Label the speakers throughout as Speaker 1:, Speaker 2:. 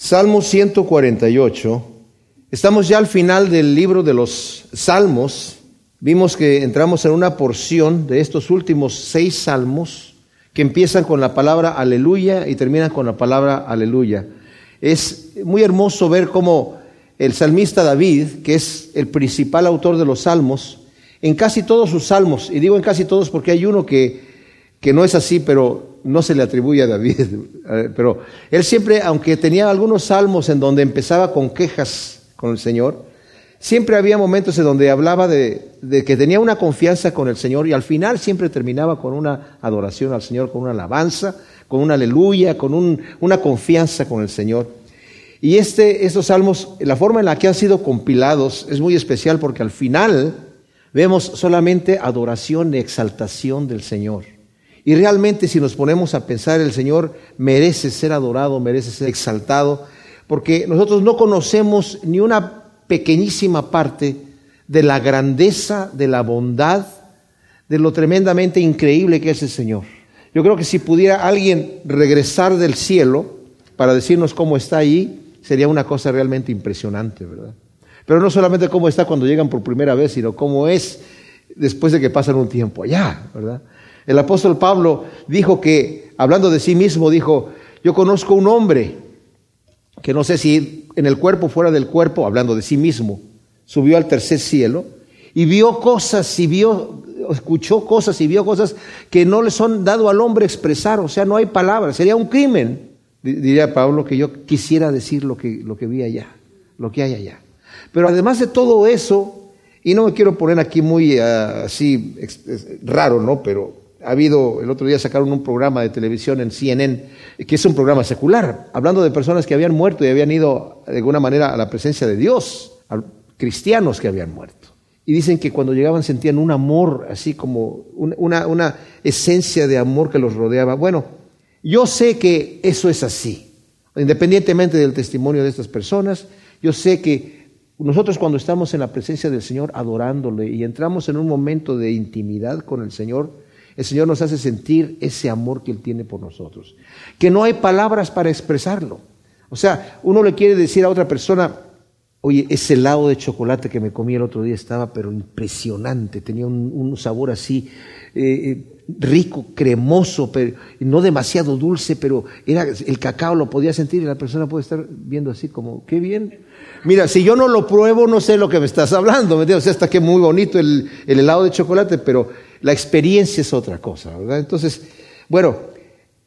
Speaker 1: Salmo 148. Estamos ya al final del libro de los Salmos. Vimos que entramos en una porción de estos últimos seis salmos que empiezan con la palabra aleluya y terminan con la palabra aleluya. Es muy hermoso ver cómo el salmista David, que es el principal autor de los salmos, en casi todos sus salmos, y digo en casi todos porque hay uno que, que no es así, pero no se le atribuye a David, pero él siempre, aunque tenía algunos salmos en donde empezaba con quejas con el Señor, siempre había momentos en donde hablaba de, que tenía una confianza con el Señor y al final siempre terminaba con una adoración al Señor, con una alabanza, con una aleluya, con una confianza con el Señor. Y este, estos salmos, la forma en la que han sido compilados es muy especial porque al final vemos solamente adoración y exaltación del Señor. Y realmente si nos ponemos a pensar, el Señor merece ser adorado, merece ser exaltado, porque nosotros no conocemos ni una pequeñísima parte de la grandeza, de la bondad, de lo tremendamente increíble que es el Señor. Yo creo que si pudiera alguien regresar del cielo para decirnos cómo está allí, sería una cosa realmente impresionante, ¿verdad? Pero no solamente cómo está cuando llegan por primera vez, sino cómo es después de que pasan un tiempo allá, ¿verdad? El apóstol Pablo dijo que, hablando de sí mismo, dijo, yo conozco un hombre que no sé si en el cuerpo, fuera del cuerpo, hablando de sí mismo, subió al tercer cielo y vio cosas y vio, escuchó cosas y vio cosas que no le son dado al hombre expresar, o sea, no hay palabras, sería un crimen, diría Pablo, que yo quisiera decir lo que, lo que vi allá, lo que hay allá. Pero además de todo eso, y no me quiero poner aquí muy ah, así raro, ¿no? Pero ha habido, el otro día sacaron un programa de televisión en CNN, que es un programa secular, hablando de personas que habían muerto y habían ido de alguna manera a la presencia de Dios, a cristianos que habían muerto. Y dicen que cuando llegaban sentían un amor, así como una, una esencia de amor que los rodeaba. Bueno, yo sé que eso es así, independientemente del testimonio de estas personas, yo sé que nosotros cuando estamos en la presencia del Señor adorándole y entramos en un momento de intimidad con el Señor, el Señor nos hace sentir ese amor que Él tiene por nosotros. Que no hay palabras para expresarlo. O sea, uno le quiere decir a otra persona, oye, ese helado de chocolate que me comí el otro día estaba pero impresionante, tenía un, sabor así eh, eh, rico, cremoso, pero no demasiado dulce, pero era el cacao lo podía sentir y la persona puede estar viendo así como, qué bien. Mira, si yo no lo pruebo, no sé lo que me estás hablando, ¿me entiendes? O sea, está que muy bonito el, el helado de chocolate, pero la experiencia es otra cosa, ¿verdad? Entonces, bueno,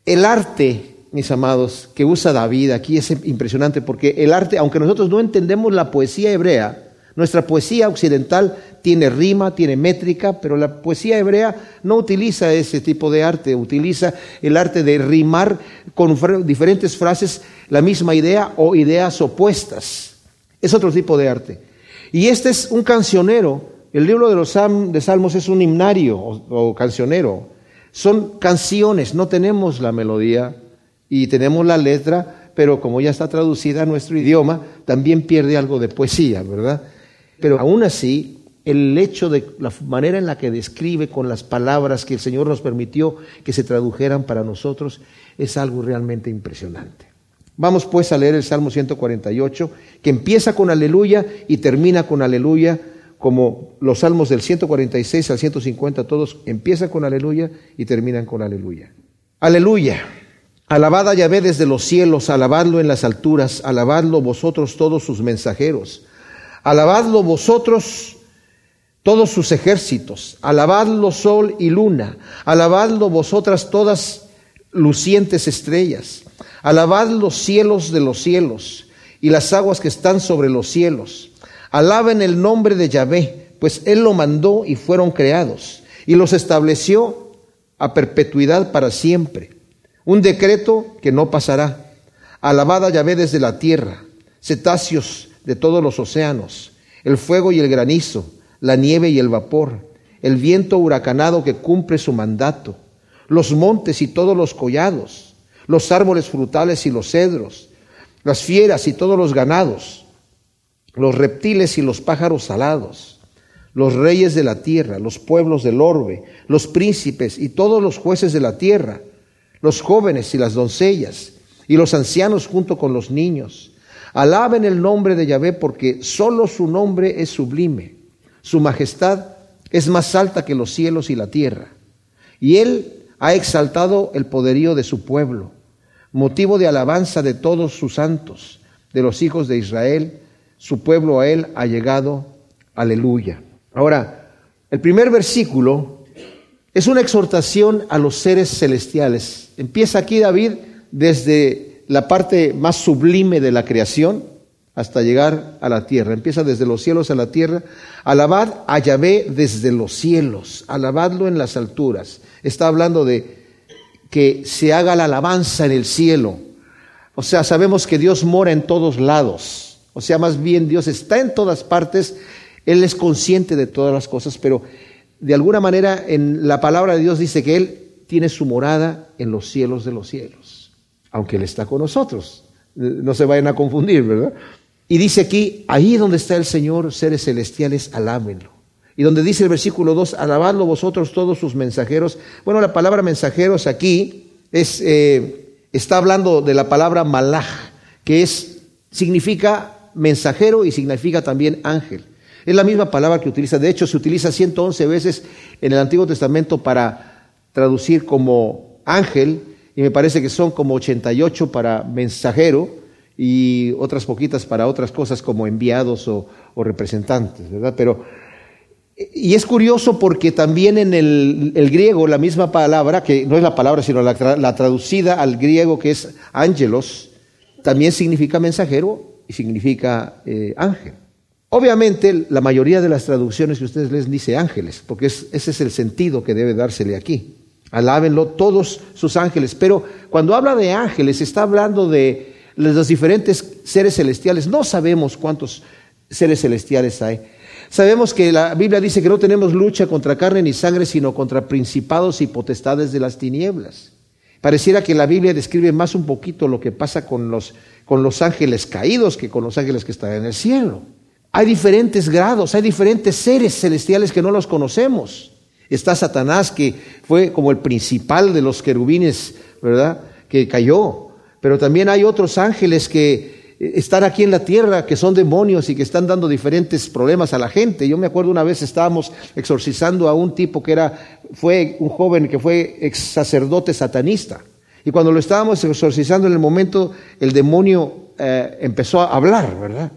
Speaker 1: el arte, mis amados, que usa David aquí es impresionante porque el arte, aunque nosotros no entendemos la poesía hebrea, nuestra poesía occidental tiene rima, tiene métrica, pero la poesía hebrea no utiliza ese tipo de arte, utiliza el arte de rimar con diferentes frases la misma idea o ideas opuestas. Es otro tipo de arte. Y este es un cancionero el libro de los de Salmos es un himnario o, cancionero. Son canciones, no tenemos la melodía y tenemos la letra, pero como ya está traducida a nuestro idioma, también pierde algo de poesía, ¿verdad? Pero aún así, el hecho de la manera en la que describe con las palabras que el Señor nos permitió que se tradujeran para nosotros es algo realmente impresionante. Vamos pues a leer el Salmo 148, que empieza con aleluya y termina con aleluya como los salmos del 146 al 150, todos empiezan con aleluya y terminan con aleluya. Aleluya. Alabad a Yahvé desde los cielos, alabadlo en las alturas, alabadlo vosotros todos sus mensajeros, alabadlo vosotros todos sus ejércitos, alabadlo sol y luna, alabadlo vosotras todas lucientes estrellas, alabad los cielos de los cielos y las aguas que están sobre los cielos Alaben el nombre de Yahvé, pues Él lo mandó y fueron creados, y los estableció a perpetuidad para siempre. Un decreto que no pasará. Alabad a Yahvé desde la tierra, cetáceos de todos los océanos, el fuego y el granizo, la nieve y el vapor, el viento huracanado que cumple su mandato, los montes y todos los collados, los árboles frutales y los cedros, las fieras y todos los ganados, los reptiles y los pájaros alados, los reyes de la tierra, los pueblos del orbe, los príncipes y todos los jueces de la tierra, los jóvenes y las doncellas, y los ancianos junto con los niños. Alaben el nombre de Yahvé porque solo su nombre es sublime. Su majestad es más alta que los cielos y la tierra. Y él ha exaltado el poderío de su pueblo, motivo de alabanza de todos sus santos, de los hijos de Israel. Su pueblo a él ha llegado. Aleluya. Ahora, el primer versículo es una exhortación a los seres celestiales. Empieza aquí David desde la parte más sublime de la creación hasta llegar a la tierra. Empieza desde los cielos a la tierra. Alabad a Yahvé desde los cielos, alabadlo en las alturas. Está hablando de que se haga la alabanza en el cielo. O sea, sabemos que Dios mora en todos lados. O sea, más bien Dios está en todas partes. Él es consciente de todas las cosas, pero de alguna manera en la palabra de Dios dice que Él tiene su morada en los cielos de los cielos, aunque Él está con nosotros. No se vayan a confundir, ¿verdad? Y dice aquí, ahí donde está el Señor, seres celestiales, alábenlo. Y donde dice el versículo 2, alabadlo vosotros todos sus mensajeros. Bueno, la palabra mensajeros aquí es, eh, está hablando de la palabra malach, que es, significa mensajero y significa también ángel. Es la misma palabra que utiliza, de hecho se utiliza 111 veces en el Antiguo Testamento para traducir como ángel, y me parece que son como 88 para mensajero y otras poquitas para otras cosas como enviados o, representantes, ¿verdad? Pero, y es curioso porque también en el, griego la misma palabra, que no es la palabra, sino la, traducida al griego que es ángelos, también significa mensajero significa eh, ángel. Obviamente, la mayoría de las traducciones que ustedes leen dice ángeles, porque ese es el sentido que debe dársele aquí. Alábenlo todos sus ángeles. Pero cuando habla de ángeles, está hablando de los diferentes seres celestiales. No sabemos cuántos seres celestiales hay. Sabemos que la Biblia dice que no tenemos lucha contra carne ni sangre, sino contra principados y potestades de las tinieblas. Pareciera que la Biblia describe más un poquito lo que pasa con los, con los ángeles caídos que con los ángeles que están en el cielo. Hay diferentes grados, hay diferentes seres celestiales que no los conocemos. Está Satanás, que fue como el principal de los querubines, ¿verdad? Que cayó. Pero también hay otros ángeles que están aquí en la tierra, que son demonios y que están dando diferentes problemas a la gente. Yo me acuerdo una vez estábamos exorcizando a un tipo que era, fue un joven que fue ex sacerdote satanista. Y cuando lo estábamos exorcizando en el momento, el demonio eh, empezó a hablar, ¿verdad?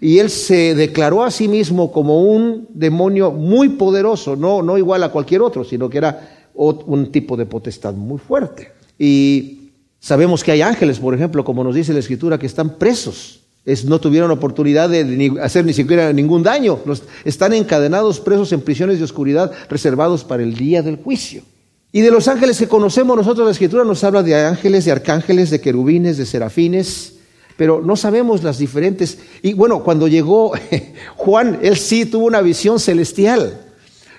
Speaker 1: y él se declaró a sí mismo como un demonio muy poderoso, no, no igual a cualquier otro, sino que era un tipo de potestad muy fuerte. Y sabemos que hay ángeles, por ejemplo, como nos dice la Escritura, que están presos. Es, no tuvieron oportunidad de hacer ni siquiera ningún daño. están encadenados, presos en prisiones de oscuridad, reservados para el día del juicio. Y de los ángeles que conocemos nosotros, la Escritura nos habla de ángeles, de arcángeles, de querubines, de serafines, pero no sabemos las diferentes. Y bueno, cuando llegó Juan, él sí tuvo una visión celestial.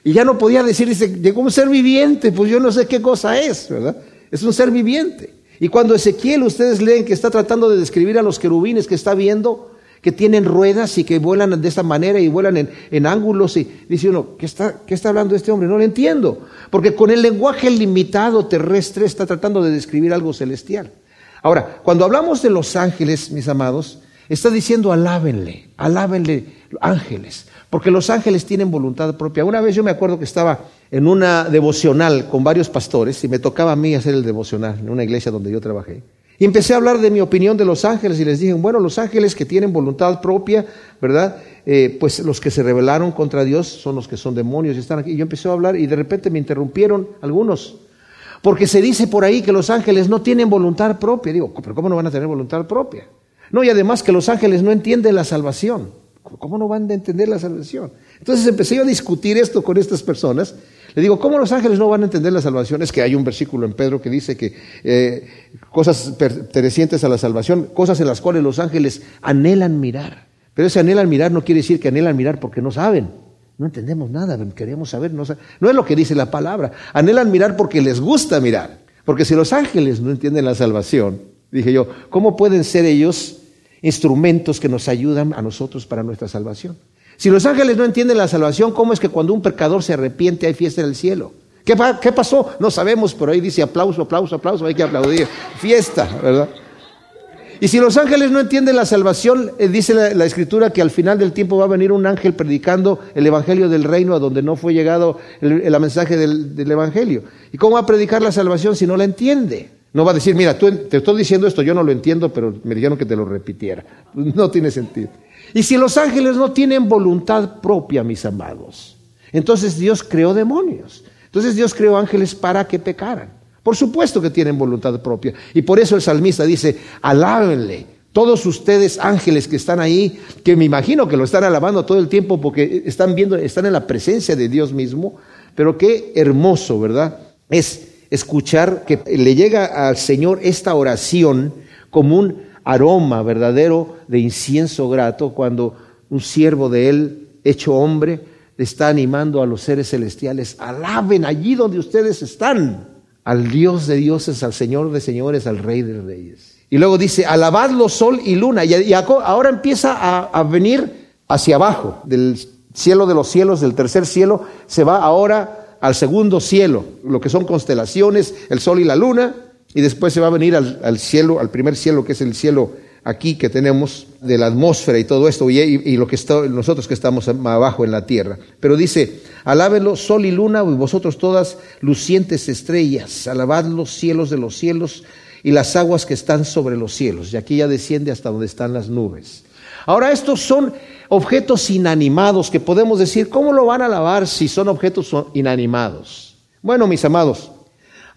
Speaker 1: Y ya no podía decir, dice, llegó un ser viviente, pues yo no sé qué cosa es, ¿verdad? Es un ser viviente. Y cuando Ezequiel, ustedes leen que está tratando de describir a los querubines que está viendo, que tienen ruedas y que vuelan de esta manera y vuelan en, ángulos, y dice uno, ¿qué está, ¿qué está hablando este hombre? No lo entiendo. Porque con el lenguaje limitado terrestre está tratando de describir algo celestial. Ahora, cuando hablamos de los ángeles, mis amados, está diciendo alábenle, alábenle ángeles, porque los ángeles tienen voluntad propia. Una vez yo me acuerdo que estaba en una devocional con varios pastores y me tocaba a mí hacer el devocional en una iglesia donde yo trabajé. Y empecé a hablar de mi opinión de los ángeles y les dije, bueno, los ángeles que tienen voluntad propia, ¿verdad? Eh, pues los que se rebelaron contra Dios son los que son demonios y están aquí. Y yo empecé a hablar y de repente me interrumpieron algunos porque se dice por ahí que los ángeles no tienen voluntad propia. Digo, pero ¿cómo no van a tener voluntad propia? No, y además que los ángeles no entienden la salvación. ¿Cómo no van a entender la salvación? Entonces empecé yo a discutir esto con estas personas. Le digo, ¿cómo los ángeles no van a entender la salvación? Es que hay un versículo en Pedro que dice que eh, cosas pertenecientes a la salvación, cosas en las cuales los ángeles anhelan mirar. Pero ese anhelan mirar no quiere decir que anhelan mirar porque no saben. No entendemos nada, queremos saber, no, no es lo que dice la palabra. Anhelan mirar porque les gusta mirar. Porque si los ángeles no entienden la salvación, dije yo, ¿cómo pueden ser ellos instrumentos que nos ayudan a nosotros para nuestra salvación? Si los ángeles no entienden la salvación, ¿cómo es que cuando un pecador se arrepiente hay fiesta en el cielo? ¿Qué, ¿Qué, pasó? No sabemos, pero ahí dice aplauso, aplauso, aplauso, hay que aplaudir. Fiesta, ¿verdad? Y si los ángeles no entienden la salvación, eh, dice la, escritura que al final del tiempo va a venir un ángel predicando el evangelio del reino a donde no fue llegado el, mensaje del, del, evangelio. ¿Y cómo va a predicar la salvación si no la entiende? No va a decir, mira, tú, te estoy diciendo esto, yo no lo entiendo, pero me dijeron que te lo repitiera. No tiene sentido. Y si los ángeles no tienen voluntad propia, mis amados, entonces Dios creó demonios. Entonces Dios creó ángeles para que pecaran. Por supuesto que tienen voluntad propia. Y por eso el salmista dice, alábenle. Todos ustedes ángeles que están ahí, que me imagino que lo están alabando todo el tiempo porque están viendo, están en la presencia de Dios mismo, pero qué hermoso, ¿verdad? Es escuchar que le llega al Señor esta oración como un aroma verdadero de incienso grato cuando un siervo de Él, hecho hombre, está animando a los seres celestiales, alaben allí donde ustedes están al Dios de dioses, al Señor de señores, al Rey de reyes. Y luego dice, alabadlo sol y luna. Y ahora empieza a, venir hacia abajo, del cielo de los cielos, del tercer cielo, se va ahora al segundo cielo, lo que son constelaciones, el sol y la luna, y después se va a venir al, cielo, al primer cielo, que es el cielo aquí que tenemos de la atmósfera y todo esto, y, lo que nosotros que estamos abajo en la tierra. Pero dice, alábenlo sol y luna, y vosotros todas lucientes estrellas, alabad los cielos de los cielos y las aguas que están sobre los cielos. Y aquí ya desciende hasta donde están las nubes. Ahora estos son objetos inanimados que podemos decir, ¿cómo lo van a alabar si son objetos inanimados? Bueno, mis amados,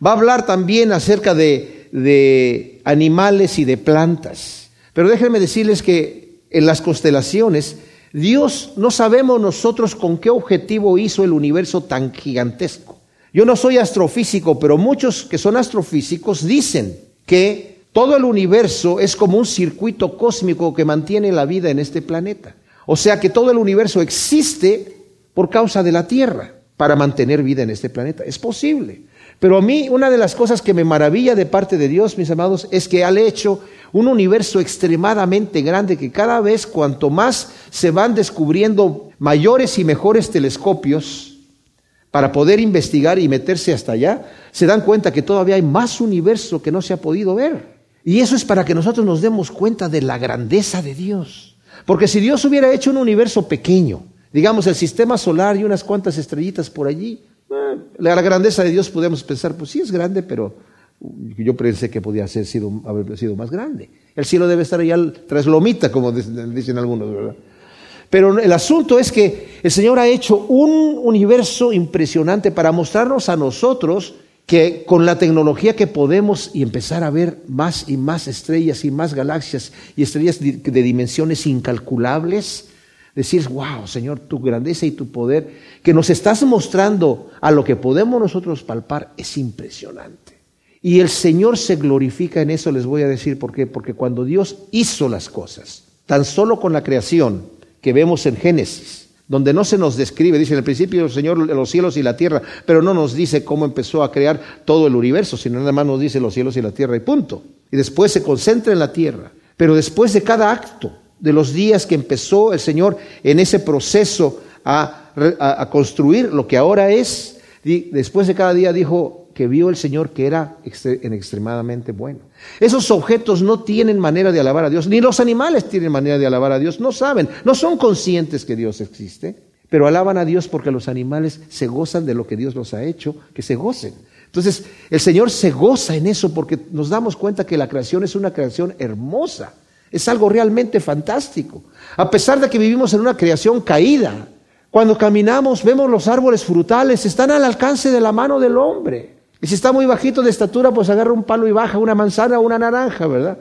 Speaker 1: va a hablar también acerca de, de animales y de plantas. Pero déjenme decirles que en las constelaciones, Dios no sabemos nosotros con qué objetivo hizo el universo tan gigantesco. Yo no soy astrofísico, pero muchos que son astrofísicos dicen que todo el universo es como un circuito cósmico que mantiene la vida en este planeta. O sea que todo el universo existe por causa de la Tierra para mantener vida en este planeta. Es posible. Pero a mí una de las cosas que me maravilla de parte de Dios, mis amados, es que ha hecho un universo extremadamente grande que cada vez cuanto más se van descubriendo mayores y mejores telescopios para poder investigar y meterse hasta allá, se dan cuenta que todavía hay más universo que no se ha podido ver. Y eso es para que nosotros nos demos cuenta de la grandeza de Dios. Porque si Dios hubiera hecho un universo pequeño, digamos el sistema solar y unas cuantas estrellitas por allí, la grandeza de Dios podemos pensar, pues sí es grande, pero yo pensé que podía ser haber sido más grande. El cielo debe estar allá tras lomita, como dicen algunos, ¿verdad? Pero el asunto es que el Señor ha hecho un universo impresionante para mostrarnos a nosotros que con la tecnología que podemos y empezar a ver más y más estrellas y más galaxias y estrellas de dimensiones incalculables, decir, wow, Señor, tu grandeza y tu poder que nos estás mostrando a lo que podemos nosotros palpar es impresionante. Y el Señor se glorifica en eso, les voy a decir por qué. Porque cuando Dios hizo las cosas, tan solo con la creación que vemos en Génesis, donde no se nos describe, dice en el principio el Señor los cielos y la tierra, pero no nos dice cómo empezó a crear todo el universo, sino nada más nos dice los cielos y la tierra y punto. Y después se concentra en la tierra. Pero después de cada acto, de los días que empezó el Señor en ese proceso a, construir lo que ahora es, después de cada día dijo, que vio el Señor que era en extremadamente bueno. Esos objetos no tienen manera de alabar a Dios, ni los animales tienen manera de alabar a Dios, no saben, no son conscientes que Dios existe, pero alaban a Dios porque los animales se gozan de lo que Dios los ha hecho, que se gocen. Entonces, el Señor se goza en eso porque nos damos cuenta que la creación es una creación hermosa, es algo realmente fantástico. A pesar de que vivimos en una creación caída, cuando caminamos vemos los árboles frutales, están al alcance de la mano del hombre. Y si está muy bajito de estatura, pues agarra un palo y baja una manzana o una naranja, ¿verdad?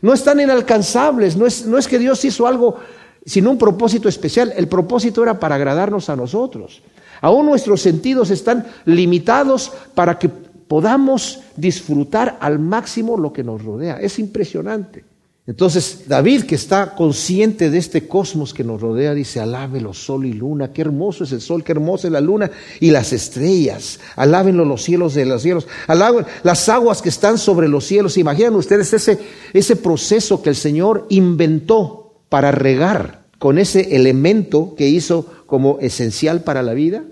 Speaker 1: No están inalcanzables, no es, no es que Dios hizo algo sin un propósito especial, el propósito era para agradarnos a nosotros. Aún nuestros sentidos están limitados para que podamos disfrutar al máximo lo que nos rodea. Es impresionante. Entonces David, que está consciente de este cosmos que nos rodea, dice, alábelo sol y luna, qué hermoso es el sol, qué hermosa es la luna y las estrellas, alábenlo los cielos de los cielos, alaben las aguas que están sobre los cielos. Imaginan ustedes ese, ese proceso que el Señor inventó para regar con ese elemento que hizo como esencial para la vida.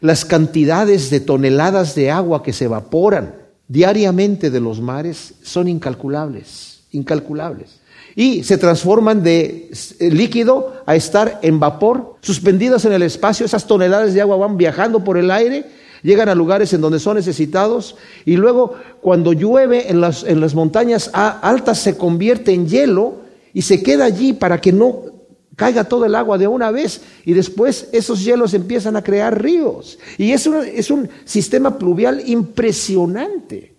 Speaker 1: Las cantidades de toneladas de agua que se evaporan diariamente de los mares son incalculables, incalculables. Y se transforman de eh, líquido a estar en vapor, suspendidas en el espacio, esas toneladas de agua van viajando por el aire, llegan a lugares en donde son necesitados y luego cuando llueve en las, en las montañas altas se convierte en hielo y se queda allí para que no caiga todo el agua de una vez y después esos hielos empiezan a crear ríos. Y es es un sistema pluvial impresionante.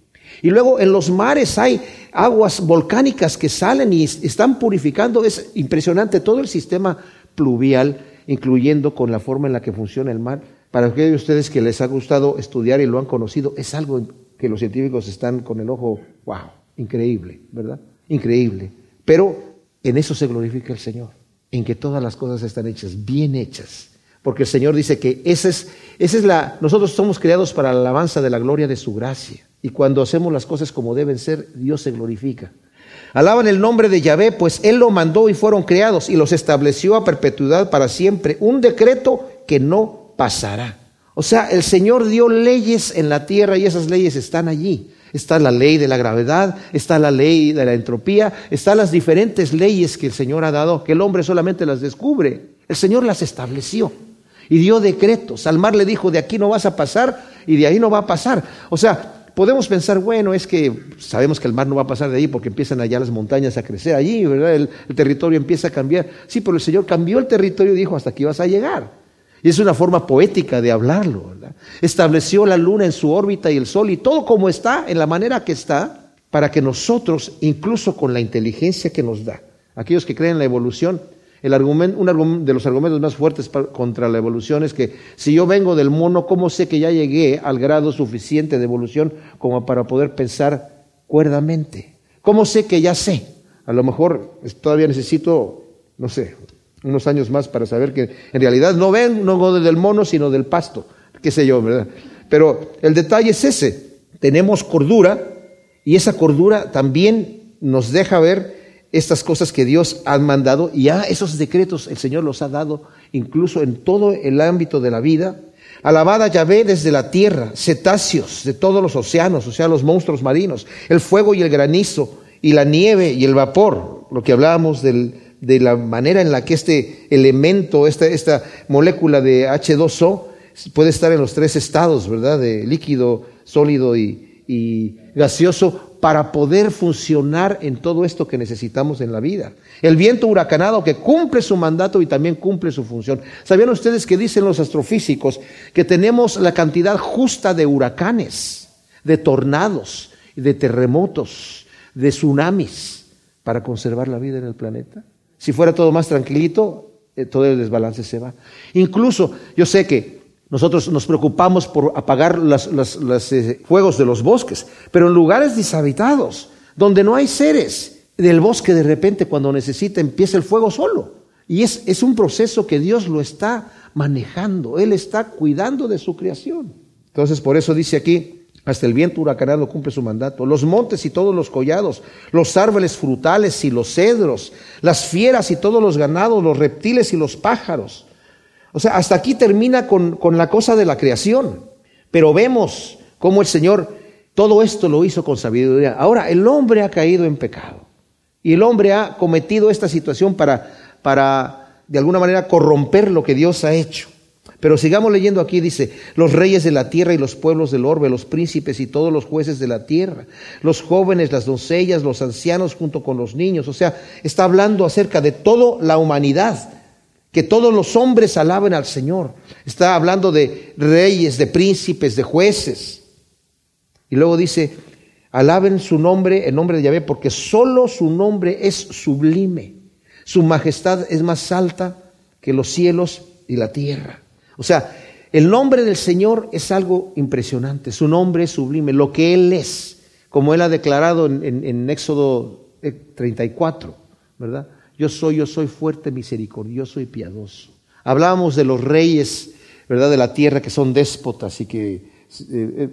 Speaker 1: Y luego en los mares hay aguas volcánicas que salen y están purificando. Es impresionante todo el sistema pluvial, incluyendo con la forma en la que funciona el mar. Para aquellos de ustedes que les ha gustado estudiar y lo han conocido, es algo que los científicos están con el ojo, wow, increíble, ¿verdad? Increíble. Pero en eso se glorifica el Señor, en que todas las cosas están hechas, bien hechas. Porque el Señor dice que esa es, esa es la, nosotros somos creados para la alabanza de la gloria de su gracia. Y cuando hacemos las cosas como deben ser, Dios se glorifica. Alaban el nombre de Yahvé, pues Él lo mandó y fueron creados y los estableció a perpetuidad para siempre. Un decreto que no pasará. O sea, el Señor dio leyes en la tierra y esas leyes están allí. Está la ley de la gravedad, está la ley de la entropía, están las diferentes leyes que el Señor ha dado, que el hombre solamente las descubre. El Señor las estableció y dio decretos. Al mar le dijo, de aquí no vas a pasar y de ahí no va a pasar. O sea, podemos pensar, bueno, es que sabemos que el mar no va a pasar de ahí porque empiezan allá las montañas a crecer allí, ¿verdad? El, territorio empieza a cambiar. Sí, pero el Señor cambió el territorio y dijo, hasta aquí vas a llegar. Y es una forma poética de hablarlo, ¿verdad? Estableció la luna en su órbita y el sol y todo como está, en la manera que está, para que nosotros, incluso con la inteligencia que nos da, aquellos que creen en la evolución, el argumento, de los argumentos más fuertes contra la evolución es que si yo vengo del mono, ¿cómo sé que ya llegué al grado suficiente de evolución como para poder pensar cuerdamente? ¿Cómo sé que ya sé? A lo mejor todavía necesito, no sé, unos años más para saber que en realidad no ven, no del mono, sino del pasto, qué sé yo, ¿verdad? Pero el detalle es ese, tenemos cordura y esa cordura también nos deja ver estas cosas que Dios ha mandado y ya esos decretos el Señor los ha dado incluso en todo el ámbito de la vida. Alabada Yahvé desde la tierra, cetáceos de todos los océanos, o sea, los monstruos marinos, el fuego y el granizo, y la nieve y el vapor, lo que hablábamos de la manera en la que este elemento, esta, esta molécula de H2O, puede estar en los tres estados, ¿verdad? De líquido, sólido y, y gaseoso, para poder funcionar en todo esto que necesitamos en la vida. El viento huracanado que cumple su mandato y también cumple su función. ¿Sabían ustedes que dicen los astrofísicos que tenemos la cantidad justa de huracanes, de tornados, de terremotos, de tsunamis para conservar la vida en el planeta? Si fuera todo más tranquilito, eh, todo el desbalance se va. Incluso yo sé que nosotros nos preocupamos por apagar los eh, fuegos de los bosques, pero en lugares deshabitados, donde no hay seres, del bosque de repente cuando necesita empieza el fuego solo. Y es, es un proceso que Dios lo está manejando, Él está cuidando de su creación. Entonces por eso dice aquí, hasta el viento huracanado cumple su mandato. Los montes y todos los collados, los árboles frutales y los cedros, las fieras y todos los ganados, los reptiles y los pájaros o sea, hasta aquí termina con, la cosa de la creación. Pero vemos cómo el Señor todo esto lo hizo con sabiduría. Ahora, el hombre ha caído en pecado. Y el hombre ha cometido esta situación para, para, de alguna manera, corromper lo que Dios ha hecho. Pero sigamos leyendo aquí, dice, los reyes de la tierra y los pueblos del orbe, los príncipes y todos los jueces de la tierra, los jóvenes, las doncellas, los ancianos junto con los niños. O sea, está hablando acerca de toda la humanidad que todos los hombres alaben al Señor. Está hablando de reyes, de príncipes, de jueces. Y luego dice, alaben su nombre, el nombre de Yahvé, porque solo su nombre es sublime. Su majestad es más alta que los cielos y la tierra. O sea, el nombre del Señor es algo impresionante. Su nombre es sublime, lo que Él es, como Él ha declarado en, en Éxodo 34, ¿verdad? Yo soy, yo soy fuerte, misericordioso y piadoso. Hablábamos de los reyes, ¿verdad? De la tierra que son déspotas y que eh, eh,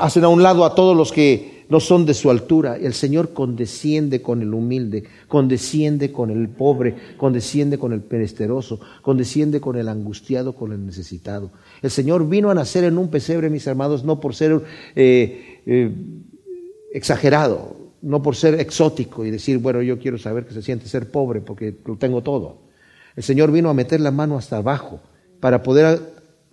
Speaker 1: hacen a un lado a todos los que no son de su altura. El Señor condesciende con el humilde, condesciende con el pobre, condesciende con el peresteroso, condesciende con el angustiado, con el necesitado. El Señor vino a nacer en un pesebre, mis hermanos, no por ser eh, exagerado, no por ser exótico y decir, bueno, yo quiero saber que se siente ser pobre porque lo tengo todo. El Señor vino a meter la mano hasta abajo para poder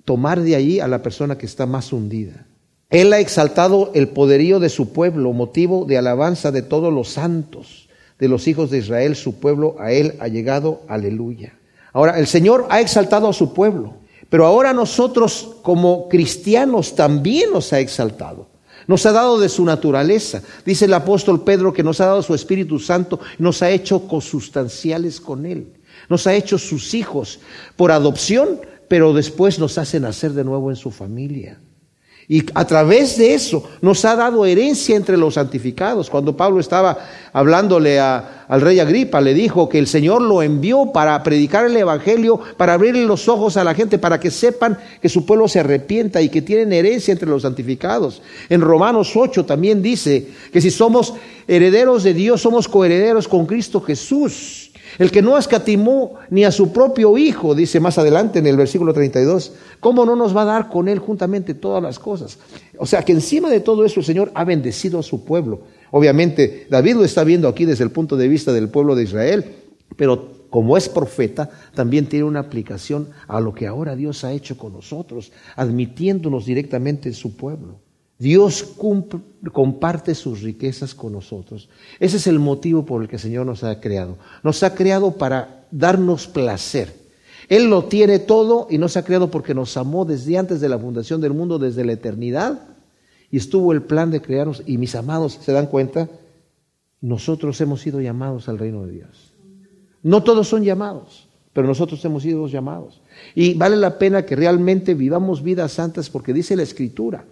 Speaker 1: tomar de allí a la persona que está más hundida. Él ha exaltado el poderío de su pueblo, motivo de alabanza de todos los santos, de los hijos de Israel, su pueblo, a Él ha llegado, aleluya. Ahora, el Señor ha exaltado a su pueblo, pero ahora nosotros como cristianos también nos ha exaltado. Nos ha dado de su naturaleza. Dice el apóstol Pedro que nos ha dado su Espíritu Santo, nos ha hecho consustanciales con Él. Nos ha hecho sus hijos por adopción, pero después nos hace nacer de nuevo en su familia. Y a través de eso nos ha dado herencia entre los santificados. Cuando Pablo estaba hablándole al rey Agripa, le dijo que el Señor lo envió para predicar el Evangelio, para abrirle los ojos a la gente, para que sepan que su pueblo se arrepienta y que tienen herencia entre los santificados. En Romanos 8 también dice que si somos herederos de Dios, somos coherederos con Cristo Jesús. El que no escatimó ni a su propio Hijo, dice más adelante en el versículo 32, ¿cómo no nos va a dar con Él juntamente todas las cosas? O sea que encima de todo eso el Señor ha bendecido a su pueblo. Obviamente David lo está viendo aquí desde el punto de vista del pueblo de Israel, pero como es profeta, también tiene una aplicación a lo que ahora Dios ha hecho con nosotros, admitiéndonos directamente en su pueblo. Dios comparte sus riquezas con nosotros. Ese es el motivo por el que el Señor nos ha creado. Nos ha creado para darnos placer. Él lo tiene todo y nos ha creado porque nos amó desde antes de la fundación del mundo, desde la eternidad. Y estuvo el plan de crearnos. Y mis amados, ¿se dan cuenta? Nosotros hemos sido llamados al reino de Dios. No todos son llamados, pero nosotros hemos sido llamados. Y vale la pena que realmente vivamos vidas santas porque dice la Escritura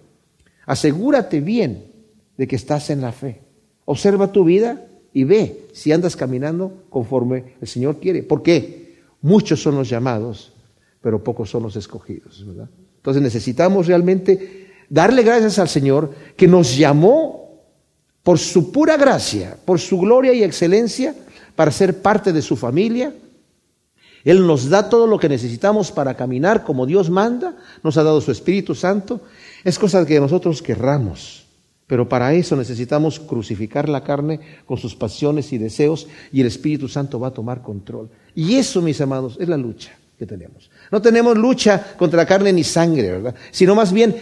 Speaker 1: Asegúrate bien de que estás en la fe. Observa tu vida y ve si andas caminando conforme el Señor quiere. ¿Por qué? Muchos son los llamados, pero pocos son los escogidos. Entonces necesitamos realmente darle gracias al Señor que nos llamó por su pura gracia, por su gloria y excelencia, para ser parte de su familia. Él nos da todo lo que necesitamos para caminar como Dios manda, nos ha dado su Espíritu Santo es cosa que nosotros querramos, pero para eso necesitamos crucificar la carne con sus pasiones y deseos y el Espíritu Santo va a tomar control. Y eso, mis amados, es la lucha que tenemos. No tenemos lucha contra la carne ni sangre, ¿verdad? Sino más bien,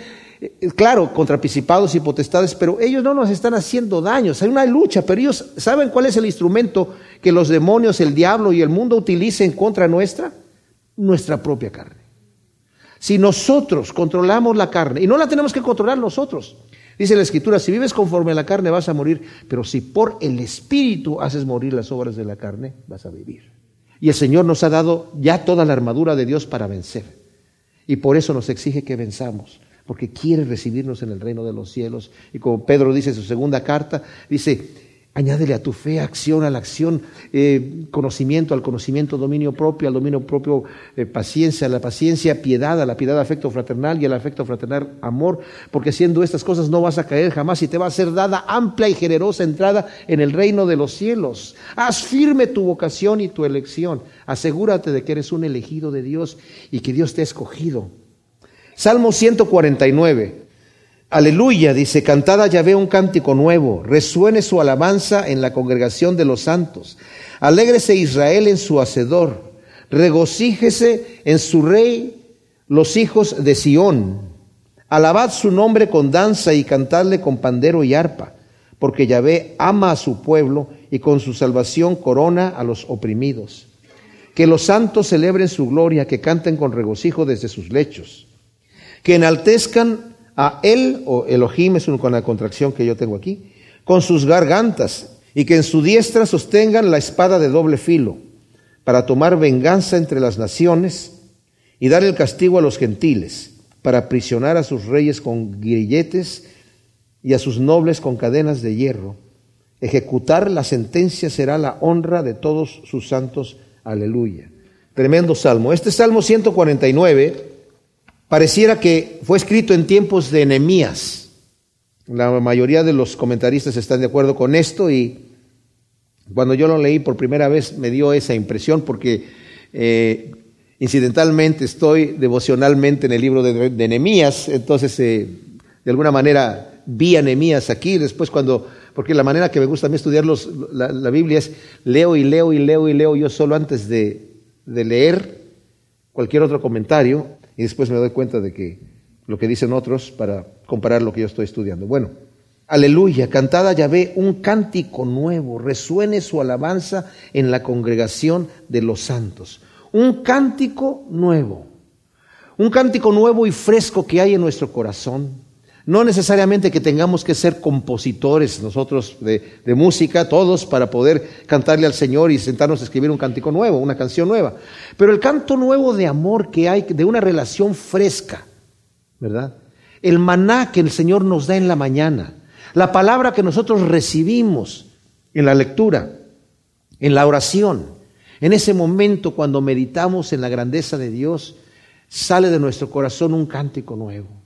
Speaker 1: claro, contra principados y potestades, pero ellos no nos están haciendo daños. Hay una lucha, pero ellos saben cuál es el instrumento que los demonios, el diablo y el mundo utilicen contra nuestra, nuestra propia carne. Si nosotros controlamos la carne, y no la tenemos que controlar nosotros, dice la Escritura, si vives conforme a la carne vas a morir, pero si por el Espíritu haces morir las obras de la carne, vas a vivir. Y el Señor nos ha dado ya toda la armadura de Dios para vencer. Y por eso nos exige que venzamos, porque quiere recibirnos en el reino de los cielos. Y como Pedro dice en su segunda carta, dice, Añádele a tu fe acción, a la acción eh, conocimiento, al conocimiento dominio propio, al dominio propio eh, paciencia, a la paciencia piedad, a la piedad afecto fraternal y al afecto fraternal amor, porque siendo estas cosas no vas a caer jamás y te va a ser dada amplia y generosa entrada en el reino de los cielos. Haz firme tu vocación y tu elección. Asegúrate de que eres un elegido de Dios y que Dios te ha escogido. Salmo 149. Aleluya, dice, cantada ya ve un cántico nuevo, resuene su alabanza en la congregación de los santos. Alégrese Israel en su hacedor, regocíjese en su rey los hijos de Sión. Alabad su nombre con danza y cantadle con pandero y arpa, porque Yahvé ama a su pueblo y con su salvación corona a los oprimidos. Que los santos celebren su gloria, que canten con regocijo desde sus lechos, que enaltezcan a él, o Elohim es con la contracción que yo tengo aquí, con sus gargantas, y que en su diestra sostengan la espada de doble filo, para tomar venganza entre las naciones y dar el castigo a los gentiles, para aprisionar a sus reyes con grilletes y a sus nobles con cadenas de hierro. Ejecutar la sentencia será la honra de todos sus santos. Aleluya. Tremendo salmo. Este salmo 149 Pareciera que fue escrito en tiempos de Enemías. La mayoría de los comentaristas están de acuerdo con esto y cuando yo lo leí por primera vez me dio esa impresión porque eh, incidentalmente estoy devocionalmente en el libro de, de entonces eh, de alguna manera vi a Nehemías aquí, después cuando porque la manera que me gusta a mí estudiar los, la, Biblia es leo y leo y leo y leo yo solo antes de, de leer cualquier otro comentario y después me doy cuenta de que lo que dicen otros para comparar lo que yo estoy estudiando. Bueno, aleluya, cantada Yahvé un cántico nuevo, resuene su alabanza en la congregación de los santos. Un cántico nuevo, un cántico nuevo y fresco que hay en nuestro corazón. No necesariamente que tengamos que ser compositores nosotros de, de, música, todos, para poder cantarle al Señor y sentarnos a escribir un cántico nuevo, una canción nueva. Pero el canto nuevo de amor que hay, de una relación fresca, ¿verdad? El maná que el Señor nos da en la mañana, la palabra que nosotros recibimos en la lectura, en la oración, en ese momento cuando meditamos en la grandeza de Dios, sale de nuestro corazón un cántico nuevo.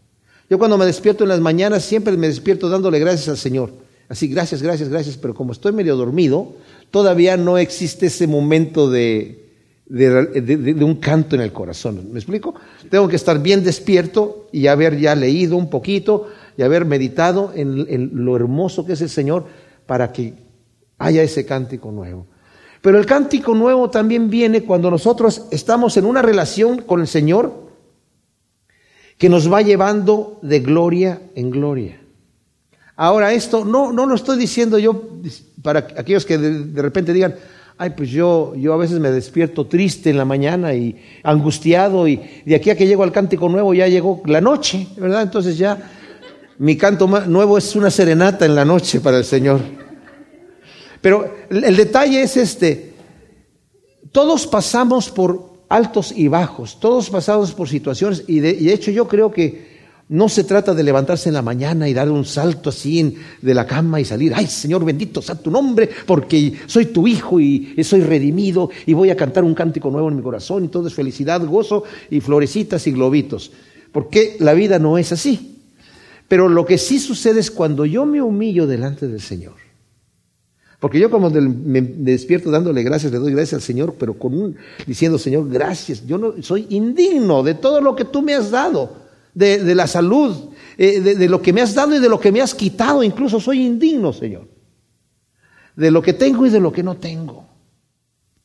Speaker 1: Yo cuando me despierto en las mañanas siempre me despierto dándole gracias al Señor. Así, gracias, gracias, gracias, pero como estoy medio dormido, todavía no existe ese momento de, de, un canto en el corazón. ¿Me explico? Tengo que estar bien despierto y haber ya leído un poquito y haber meditado en, lo hermoso que es el Señor para que haya ese cántico nuevo. Pero el cántico nuevo también viene cuando nosotros estamos en una relación con el Señor que nos va llevando de gloria en gloria. Ahora esto no, no lo estoy diciendo yo para aquellos que de repente digan, ay, pues yo, yo a veces me despierto triste en la mañana y angustiado y de aquí a que llego al cántico nuevo ya llegó la noche, ¿verdad? Entonces ya mi canto nuevo es una serenata en la noche para el Señor. Pero el detalle es este, todos pasamos por altos y bajos, todos pasamos por situaciones y de hecho yo creo que no se trata de levantarse en la mañana y dar un salto así de la cama y salir, ay Señor bendito sea tu nombre, porque soy tu hijo y soy redimido y voy a cantar un cántico nuevo en mi corazón y todo es felicidad, gozo y florecitas y globitos. Porque la vida no es así. Pero lo que sí sucede es cuando yo me humillo delante del Señor. Porque yo como me despierto dándole gracias, le doy gracias al Señor, pero con un, diciendo, Señor, gracias, yo no soy indigno de todo lo que tú me has dado de, la salud, eh, de, lo que me has dado y de lo que me has quitado. Incluso soy indigno, Señor. De lo que tengo y de lo que no tengo.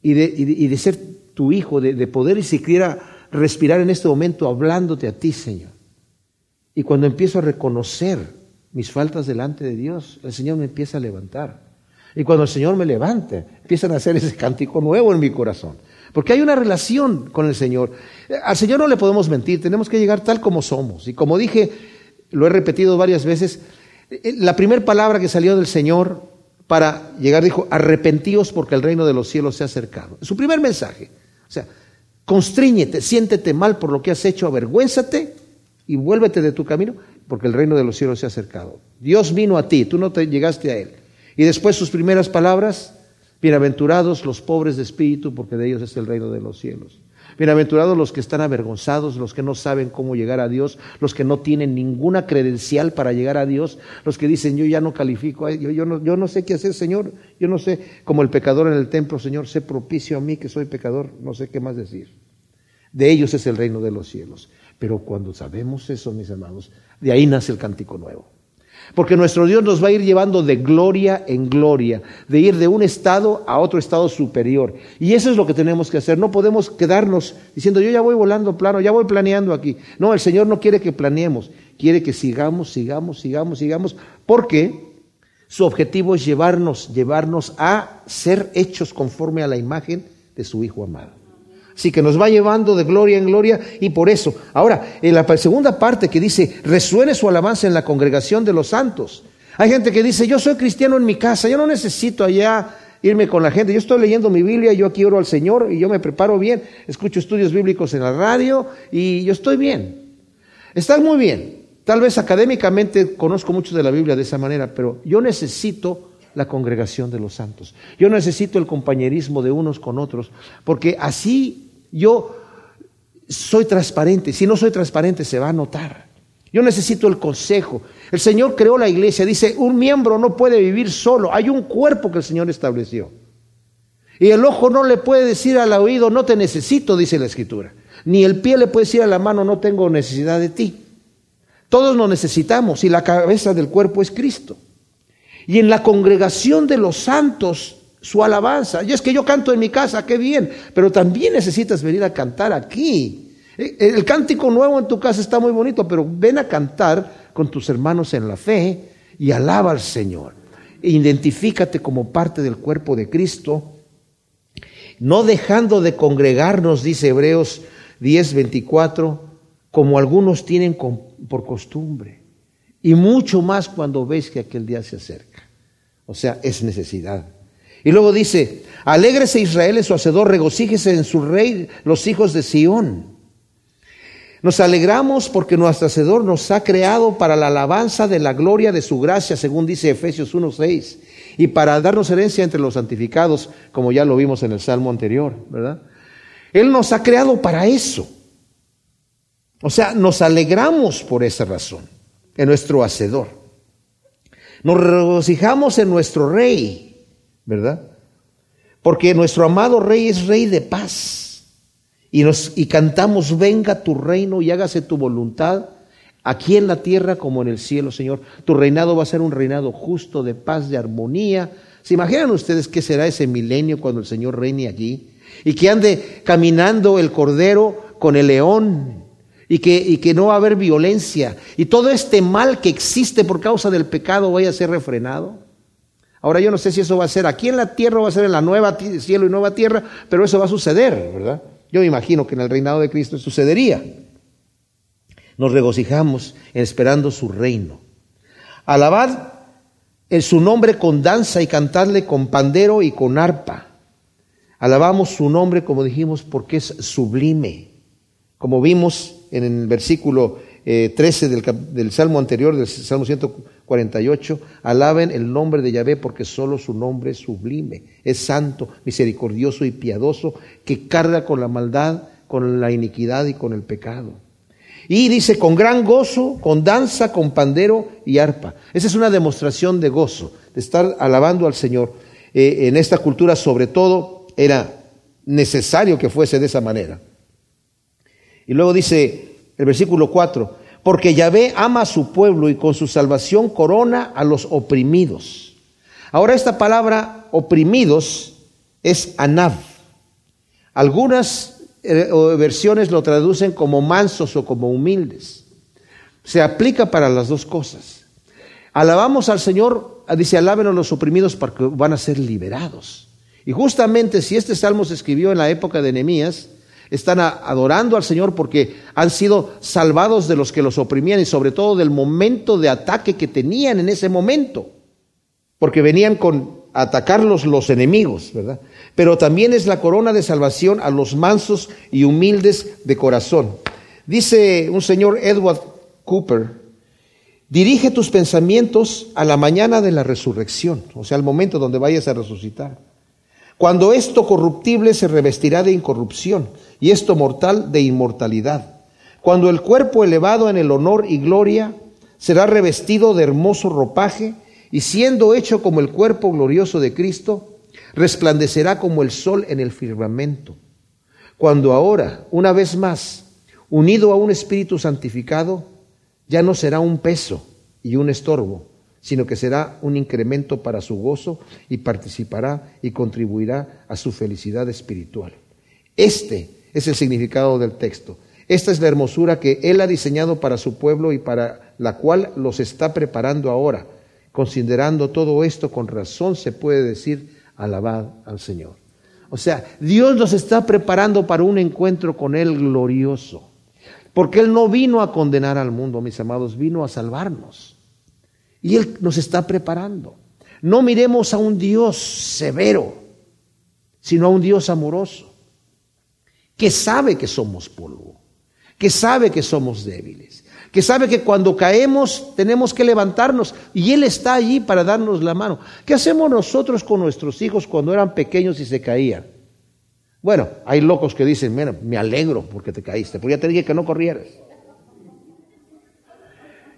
Speaker 1: Y de, y de ser tu hijo, de, poder y siquiera respirar en este momento hablándote a ti, Señor. Y cuando empiezo a reconocer mis faltas delante de Dios, el Señor me empieza a levantar. Y cuando el Señor me levante, empiezan a hacer ese cántico nuevo en mi corazón. Porque hay una relación con el Señor. Al Señor no le podemos mentir, tenemos que llegar tal como somos. Y como dije, lo he repetido varias veces, eh, la primera palabra que salió del Señor para llegar dijo, arrepentíos porque el reino de los cielos se ha acercado. Su primer mensaje. O sea, constríñete, siéntete mal por lo que has hecho, avergüénzate y vuélvete de tu camino porque el reino de los cielos se ha acercado. Dios vino a ti, tú no te llegaste a Él. Y después sus primeras palabras, Bienaventurados los pobres de espíritu, porque de ellos es el reino de los cielos. Bienaventurados los que están avergonzados, los que no saben cómo llegar a Dios, los que no tienen ninguna credencial para llegar a Dios, los que dicen yo ya no califico, yo, yo, no, yo no sé qué hacer, Señor, yo no sé, como el pecador en el templo, Señor, sé propicio a mí que soy pecador, no sé qué más decir. De ellos es el reino de los cielos. Pero cuando sabemos eso, mis hermanos, de ahí nace el cántico nuevo. Porque nuestro Dios nos va a ir llevando de gloria en gloria, de ir de un estado a otro estado superior. Y eso es lo que tenemos que hacer. No podemos quedarnos diciendo, yo ya voy volando plano, ya voy planeando aquí. No, el Señor no quiere que planeemos, quiere que sigamos, sigamos, sigamos, sigamos, porque su objetivo es llevarnos, llevarnos a ser hechos conforme a la imagen de su Hijo amado. Así que nos va llevando de gloria en gloria y por eso. Ahora, en la segunda parte que dice, resuene su alabanza en la congregación de los santos. Hay gente que dice, yo soy cristiano en mi casa, yo no necesito allá irme con la gente. Yo estoy leyendo mi Biblia, yo aquí oro al Señor y yo me preparo bien, escucho estudios bíblicos en la radio y yo estoy bien. Está muy bien. Tal vez académicamente conozco mucho de la Biblia de esa manera, pero yo necesito la congregación de los santos. Yo necesito el compañerismo de unos con otros, porque así yo soy transparente. Si no soy transparente, se va a notar. Yo necesito el consejo. El Señor creó la iglesia. Dice, un miembro no puede vivir solo. Hay un cuerpo que el Señor estableció. Y el ojo no le puede decir al oído, no te necesito, dice la Escritura. Ni el pie le puede decir a la mano, no tengo necesidad de ti. Todos nos necesitamos y la cabeza del cuerpo es Cristo. Y en la congregación de los santos, su alabanza. Y es que yo canto en mi casa, qué bien, pero también necesitas venir a cantar aquí. Eh, el cántico nuevo en tu casa está muy bonito, pero ven a cantar con tus hermanos en la fe y alaba al Señor. Identifícate como parte del cuerpo de Cristo, no dejando de congregarnos, dice Hebreos 10, 24, como algunos tienen por costumbre. Y mucho más cuando ves que aquel día se acerca. O sea, es necesidad. Y luego dice, alégrese Israel en su hacedor, regocíjese en su rey los hijos de Sión. Nos alegramos porque nuestro Hacedor nos ha creado para la alabanza de la gloria de su gracia, según dice Efesios 1.6, y para darnos herencia entre los santificados, como ya lo vimos en el Salmo anterior, ¿verdad? Él nos ha creado para eso. O sea, nos alegramos por esa razón, en nuestro Hacedor. Nos regocijamos en nuestro Rey, ¿verdad? Porque nuestro amado Rey es Rey de paz. Y, nos, y cantamos, venga tu reino y hágase tu voluntad, aquí en la tierra como en el cielo, Señor. Tu reinado va a ser un reinado justo, de paz, de armonía. ¿Se imaginan ustedes qué será ese milenio cuando el Señor reine allí? Y que ande caminando el cordero con el león y que, y que no va a haber violencia y todo este mal que existe por causa del pecado vaya a ser refrenado. Ahora yo no sé si eso va a ser aquí en la tierra o va a ser en la nueva cielo y nueva tierra, pero eso va a suceder, ¿verdad? Yo me imagino que en el reinado de Cristo sucedería. Nos regocijamos esperando su reino. Alabad en su nombre con danza y cantadle con pandero y con arpa. Alabamos su nombre, como dijimos, porque es sublime. Como vimos en el versículo 13 eh, del, del, Salmo anterior, del Salmo 148, alaben el nombre de Yahvé porque solo su nombre es sublime, es santo, misericordioso y piadoso, que carga con la maldad, con la iniquidad y con el pecado. Y dice, con gran gozo, con danza, con pandero y arpa. Esa es una demostración de gozo, de estar alabando al Señor. Eh, en esta cultura, sobre todo, era necesario que fuese de esa manera. Y luego dice el versículo 4, porque Yahvé ama a su pueblo y con su salvación corona a los oprimidos. Ahora esta palabra oprimidos es anav. Algunas eh, versiones lo traducen como mansos o como humildes. Se aplica para las dos cosas. Alabamos al Señor, dice, alaben a los oprimidos porque van a ser liberados. Y justamente si este salmo se escribió en la época de Nehemías, están adorando al Señor porque han sido salvados de los que los oprimían y sobre todo del momento de ataque que tenían en ese momento. Porque venían con atacarlos los enemigos, ¿verdad? Pero también es la corona de salvación a los mansos y humildes de corazón. Dice un señor Edward Cooper, dirige tus pensamientos a la mañana de la resurrección, o sea, al momento donde vayas a resucitar. Cuando esto corruptible se revestirá de incorrupción y esto mortal de inmortalidad. Cuando el cuerpo elevado en el honor y gloria será revestido de hermoso ropaje y siendo hecho como el cuerpo glorioso de Cristo, resplandecerá como el sol en el firmamento. Cuando ahora, una vez más, unido a un espíritu santificado, ya no será un peso y un estorbo, sino que será un incremento para su gozo y participará y contribuirá a su felicidad espiritual. Este es el significado del texto. Esta es la hermosura que Él ha diseñado para su pueblo y para la cual los está preparando ahora. Considerando todo esto con razón se puede decir, alabad al Señor. O sea, Dios nos está preparando para un encuentro con Él glorioso. Porque Él no vino a condenar al mundo, mis amados, vino a salvarnos. Y Él nos está preparando. No miremos a un Dios severo, sino a un Dios amoroso, que sabe que somos polvo, que sabe que somos débiles, que sabe que cuando caemos tenemos que levantarnos y Él está allí para darnos la mano. ¿Qué hacemos nosotros con nuestros hijos cuando eran pequeños y se caían? Bueno, hay locos que dicen, mira, me alegro porque te caíste, porque ya te dije que no corrieras.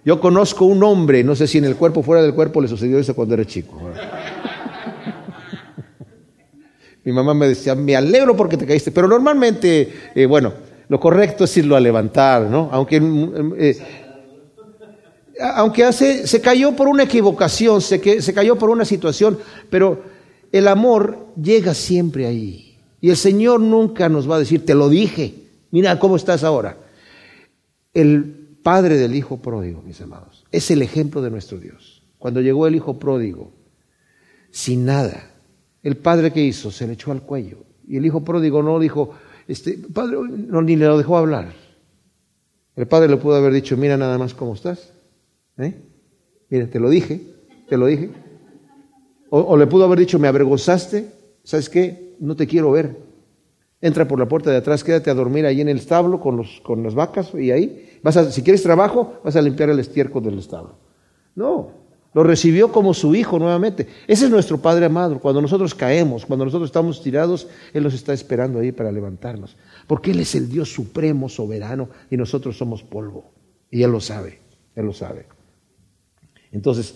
Speaker 1: Yo conozco un hombre, no sé si en el cuerpo o fuera del cuerpo le sucedió eso cuando era chico. Mi mamá me decía, me alegro porque te caíste, pero normalmente, eh, bueno, lo correcto es irlo a levantar, ¿no? Aunque, mm, eh, aunque hace, se cayó por una equivocación, se, se cayó por una situación, pero el amor llega siempre ahí. Y el Señor nunca nos va a decir, te lo dije, mira cómo estás ahora. El padre del hijo pródigo, mis amados, es el ejemplo de nuestro Dios. Cuando llegó el hijo pródigo, sin nada, el padre que hizo se le echó al cuello. Y el hijo pródigo no dijo, este, padre, no, ni le lo dejó hablar. El padre le pudo haber dicho, mira nada más cómo estás. ¿Eh? Mira, te lo dije, te lo dije. O, le pudo haber dicho, me avergonzaste, ¿sabes qué? No te quiero ver. Entra por la puerta de atrás, quédate a dormir ahí en el establo con, los, con las vacas y ahí. Vas a, si quieres trabajo, vas a limpiar el estiércol del establo. No, lo recibió como su hijo nuevamente. Ese es nuestro Padre amado. Cuando nosotros caemos, cuando nosotros estamos tirados, Él nos está esperando ahí para levantarnos. Porque Él es el Dios supremo, soberano, y nosotros somos polvo. Y Él lo sabe, Él lo sabe. Entonces,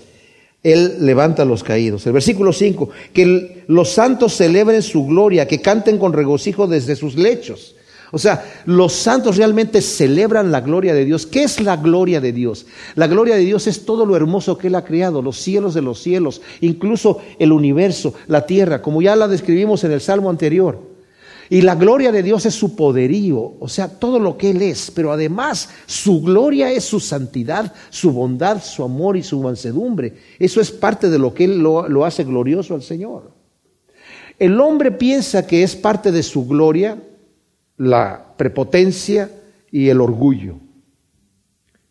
Speaker 1: Él levanta los caídos. El versículo 5, que los santos celebren su gloria, que canten con regocijo desde sus lechos. O sea, los santos realmente celebran la gloria de Dios. ¿Qué es la gloria de Dios? La gloria de Dios es todo lo hermoso que Él ha creado, los cielos de los cielos, incluso el universo, la tierra, como ya la describimos en el Salmo anterior. Y la gloria de Dios es su poderío, o sea, todo lo que Él es, pero además su gloria es su santidad, su bondad, su amor y su mansedumbre. Eso es parte de lo que Él lo, lo hace glorioso al Señor. El hombre piensa que es parte de su gloria la prepotencia y el orgullo.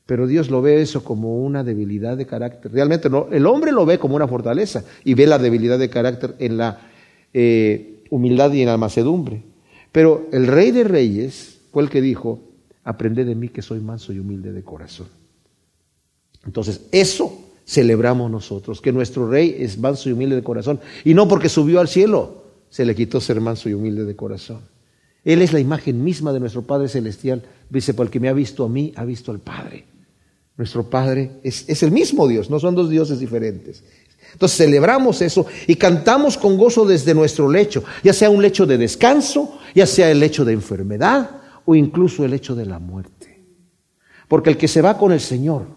Speaker 1: Pero Dios lo ve eso como una debilidad de carácter. Realmente no, el hombre lo ve como una fortaleza y ve la debilidad de carácter en la eh, humildad y en la macedumbre. Pero el rey de reyes fue el que dijo, aprende de mí que soy manso y humilde de corazón. Entonces, eso celebramos nosotros, que nuestro rey es manso y humilde de corazón. Y no porque subió al cielo, se le quitó ser manso y humilde de corazón. Él es la imagen misma de nuestro Padre Celestial. Dice, por el que me ha visto a mí, ha visto al Padre. Nuestro Padre es el mismo Dios, no son dos dioses diferentes. Entonces celebramos eso y cantamos con gozo desde nuestro lecho, ya sea un lecho de descanso, ya sea el lecho de enfermedad o incluso el lecho de la muerte. Porque el que se va con el Señor,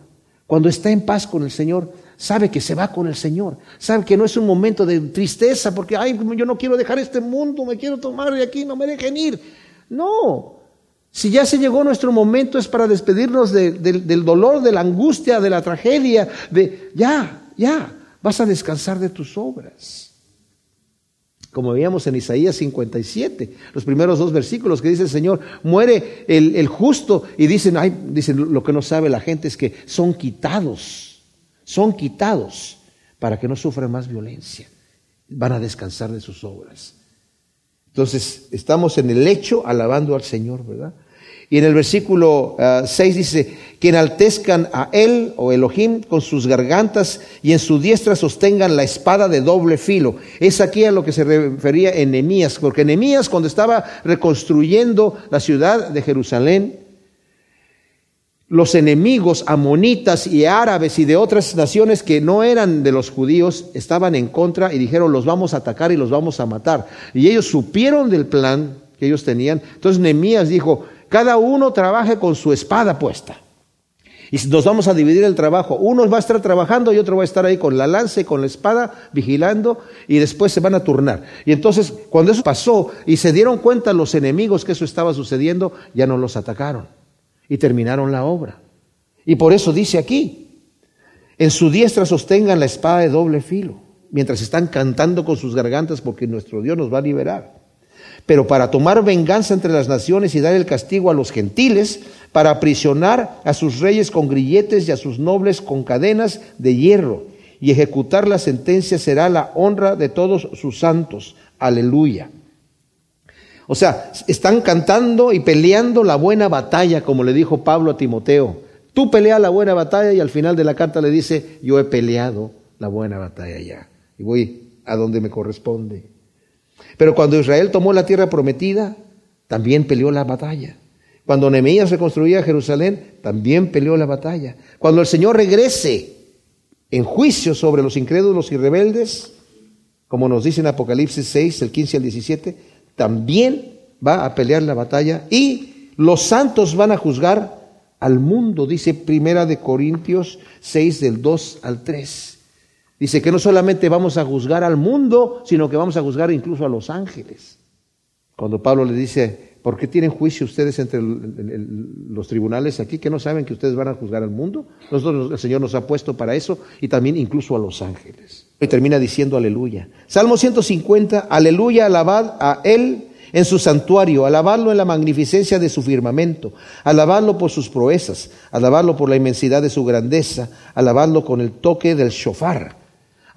Speaker 1: cuando está en paz con el Señor, sabe que se va con el Señor, sabe que no es un momento de tristeza porque, ay, yo no quiero dejar este mundo, me quiero tomar de aquí, no me dejen ir. No, si ya se llegó nuestro momento es para despedirnos del dolor, de la angustia, de la tragedia, de ya, ya, vas a descansar de tus obras. Como veíamos en Isaías 57, los primeros dos versículos que dice el Señor, muere el, el justo y dicen, ay, dicen, lo que no sabe la gente es que son quitados son quitados para que no sufran más violencia. Van a descansar de sus obras. Entonces, estamos en el lecho alabando al Señor, ¿verdad? Y en el versículo 6 ah, dice, que enaltezcan a él o Elohim con sus gargantas y en su diestra sostengan la espada de doble filo. Es aquí a lo que se refería en Nehemías, porque Nehemías cuando estaba reconstruyendo la ciudad de Jerusalén, los enemigos amonitas y árabes y de otras naciones que no eran de los judíos estaban en contra y dijeron los vamos a atacar y los vamos a matar. Y ellos supieron del plan que ellos tenían. Entonces Nehemías dijo, cada uno trabaje con su espada puesta. Y nos vamos a dividir el trabajo. Uno va a estar trabajando y otro va a estar ahí con la lanza y con la espada, vigilando, y después se van a turnar. Y entonces, cuando eso pasó y se dieron cuenta los enemigos que eso estaba sucediendo, ya no los atacaron y terminaron la obra. Y por eso dice aquí, en su diestra sostengan la espada de doble filo, mientras están cantando con sus gargantas porque nuestro Dios nos va a liberar. Pero para tomar venganza entre las naciones y dar el castigo a los gentiles, para aprisionar a sus reyes con grilletes y a sus nobles con cadenas de hierro, y ejecutar la sentencia será la honra de todos sus santos. Aleluya. O sea, están cantando y peleando la buena batalla, como le dijo Pablo a Timoteo. Tú pelea la buena batalla y al final de la carta le dice, yo he peleado la buena batalla ya. Y voy a donde me corresponde. Pero cuando Israel tomó la tierra prometida, también peleó la batalla. Cuando Nehemías reconstruía Jerusalén, también peleó la batalla. Cuando el Señor regrese en juicio sobre los incrédulos y rebeldes, como nos dice en Apocalipsis 6, el 15 al 17, también va a pelear la batalla y los santos van a juzgar al mundo, dice Primera de Corintios 6 del 2 al 3. Dice que no solamente vamos a juzgar al mundo, sino que vamos a juzgar incluso a los ángeles. Cuando Pablo le dice, ¿por qué tienen juicio ustedes entre los tribunales aquí que no saben que ustedes van a juzgar al mundo? Nosotros, el Señor nos ha puesto para eso y también incluso a los ángeles. Y termina diciendo aleluya. Salmo 150, aleluya, alabad a Él en su santuario, alabadlo en la magnificencia de su firmamento, alabadlo por sus proezas, alabadlo por la inmensidad de su grandeza, alabadlo con el toque del shofar,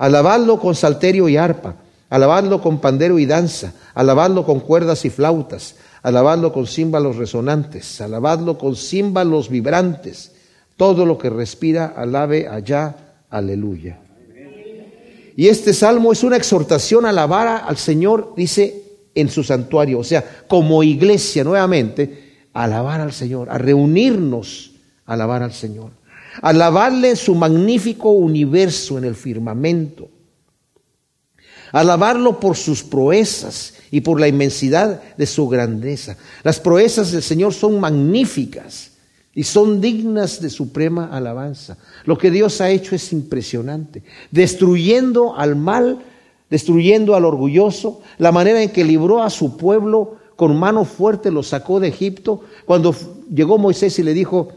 Speaker 1: alabadlo con salterio y arpa, alabadlo con pandero y danza, alabadlo con cuerdas y flautas, alabadlo con címbalos resonantes, alabadlo con címbalos vibrantes, todo lo que respira, alabe allá, aleluya. Y este salmo es una exhortación a alabar al Señor, dice, en su santuario, o sea, como iglesia nuevamente, alabar al Señor, a reunirnos a alabar al Señor, alabarle su magnífico universo en el firmamento, alabarlo por sus proezas y por la inmensidad de su grandeza. Las proezas del Señor son magníficas y son dignas de suprema alabanza. Lo que Dios ha hecho es impresionante, destruyendo al mal destruyendo al orgulloso, la manera en que libró a su pueblo con mano fuerte, lo sacó de Egipto. Cuando llegó Moisés y le dijo,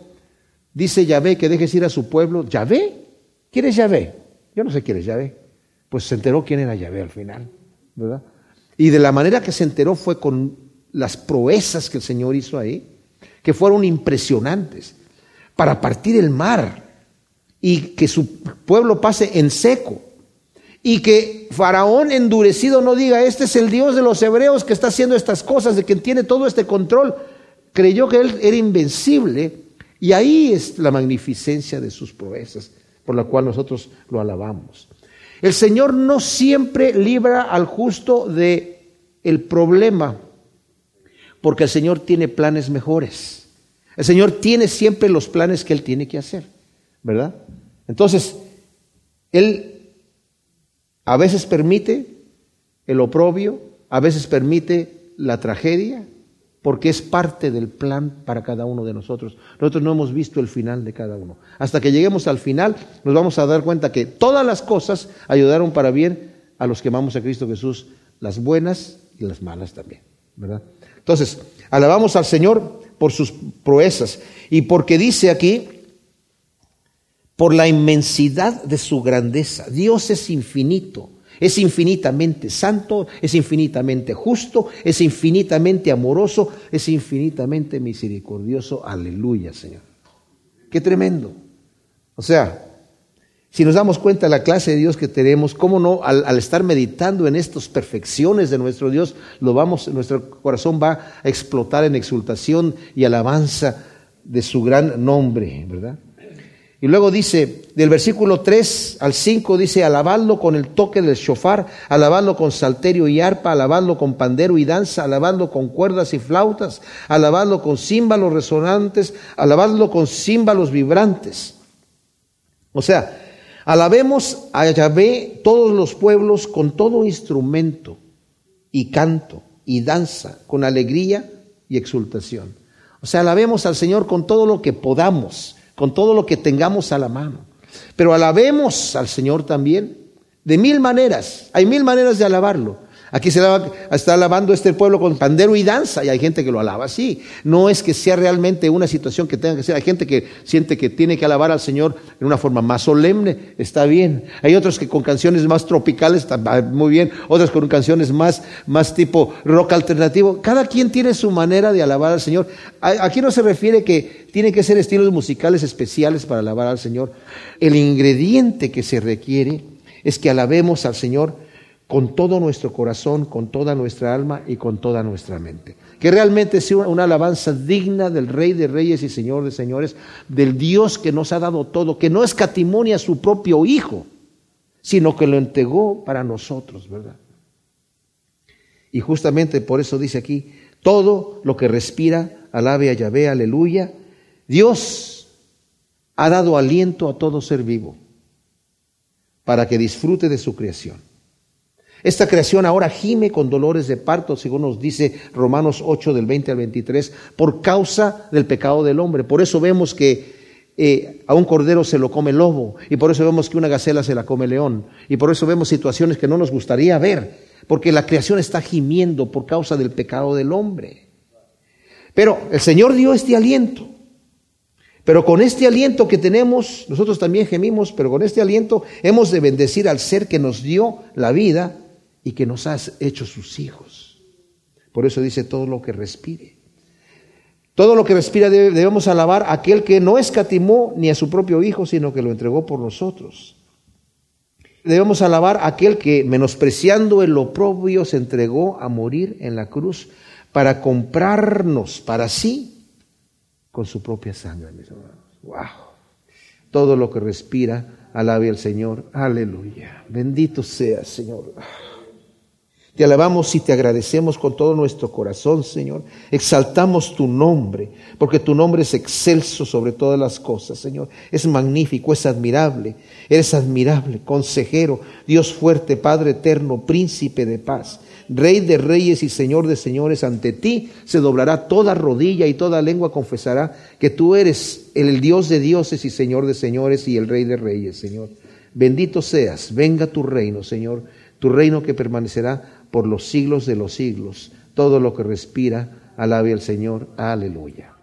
Speaker 1: dice Yahvé que dejes ir a su pueblo, ¿Yahvé? ¿Quién es Yahvé? Yo no sé quién es Yahvé. Pues se enteró quién era Yahvé al final, ¿verdad? Y de la manera que se enteró fue con las proezas que el Señor hizo ahí, que fueron impresionantes, para partir el mar y que su pueblo pase en seco y que Faraón endurecido no diga, este es el Dios de los hebreos que está haciendo estas cosas, de quien tiene todo este control. Creyó que él era invencible y ahí es la magnificencia de sus proezas, por la cual nosotros lo alabamos. El Señor no siempre libra al justo de el problema, porque el Señor tiene planes mejores. El Señor tiene siempre los planes que Él tiene que hacer, ¿verdad? Entonces, Él a veces permite el oprobio, a veces permite la tragedia, porque es parte del plan para cada uno de nosotros. Nosotros no hemos visto el final de cada uno. Hasta que lleguemos al final, nos vamos a dar cuenta que todas las cosas ayudaron para bien a los que amamos a Cristo Jesús, las buenas y las malas también, ¿verdad? Entonces, alabamos al Señor por sus proezas y porque dice aquí por la inmensidad de su grandeza. Dios es infinito, es infinitamente santo, es infinitamente justo, es infinitamente amoroso, es infinitamente misericordioso. Aleluya, Señor. Qué tremendo. O sea, si nos damos cuenta de la clase de Dios que tenemos, cómo no, al, estar meditando en estas perfecciones de nuestro Dios, lo vamos, nuestro corazón va a explotar en exultación y alabanza de su gran nombre, ¿verdad? Y luego dice, del versículo 3 al 5, dice, alabadlo con el toque del shofar, alabadlo con salterio y arpa, alabadlo con pandero y danza, alabadlo con cuerdas y flautas, alabadlo con címbalos resonantes, alabadlo con címbalos vibrantes. O sea, alabemos a Yahvé todos los pueblos con todo instrumento y canto y danza, con alegría y exultación. O sea, alabemos al Señor con todo lo que podamos con todo lo que tengamos a la mano. Pero alabemos al Señor también de mil maneras. Hay mil maneras de alabarlo. Aquí se está alabando este pueblo con pandero y danza y hay gente que lo alaba así. No es que sea realmente una situación que tenga que ser. Hay gente que siente que tiene que alabar al Señor en una forma más solemne. Está bien. Hay otros que con canciones más tropicales está muy bien. Otros con canciones más, más tipo rock alternativo. Cada quien tiene su manera de alabar al Señor. Aquí no se refiere que tienen que ser estilos musicales especiales para alabar al Señor. El ingrediente que se requiere es que alabemos al Señor con todo nuestro corazón, con toda nuestra alma y con toda nuestra mente. Que realmente sea una alabanza digna del Rey de Reyes y Señor de Señores, del Dios que nos ha dado todo, que no escatimonia a su propio Hijo, sino que lo entregó para nosotros, ¿verdad? Y justamente por eso dice aquí, todo lo que respira, alabe a Yahvé, aleluya. Dios ha dado aliento a todo ser vivo para que disfrute de su creación. Esta creación ahora gime con dolores de parto, según nos dice Romanos 8 del 20 al 23, por causa del pecado del hombre. Por eso vemos que eh, a un cordero se lo come lobo, y por eso vemos que una gacela se la come león, y por eso vemos situaciones que no nos gustaría ver, porque la creación está gimiendo por causa del pecado del hombre. Pero el Señor dio este aliento. Pero con este aliento que tenemos, nosotros también gemimos, pero con este aliento hemos de bendecir al ser que nos dio la vida y que nos ha hecho sus hijos. Por eso dice todo lo que respire. Todo lo que respira debemos alabar a aquel que no escatimó ni a su propio Hijo, sino que lo entregó por nosotros. Debemos alabar a aquel que, menospreciando el oprobio, se entregó a morir en la cruz para comprarnos para sí con su propia sangre, mis hermanos. ¡Wow! Todo lo que respira, alabe al Señor. Aleluya. Bendito sea, Señor. Te alabamos y te agradecemos con todo nuestro corazón, Señor. Exaltamos tu nombre, porque tu nombre es excelso sobre todas las cosas, Señor. Es magnífico, es admirable. Eres admirable, consejero, Dios fuerte, Padre eterno, príncipe de paz. Rey de reyes y Señor de señores, ante ti se doblará toda rodilla y toda lengua confesará que tú eres el Dios de dioses y Señor de señores y el Rey de reyes, Señor. Bendito seas, venga tu reino, Señor, tu reino que permanecerá por los siglos de los siglos. Todo lo que respira, alabe al Señor. Aleluya.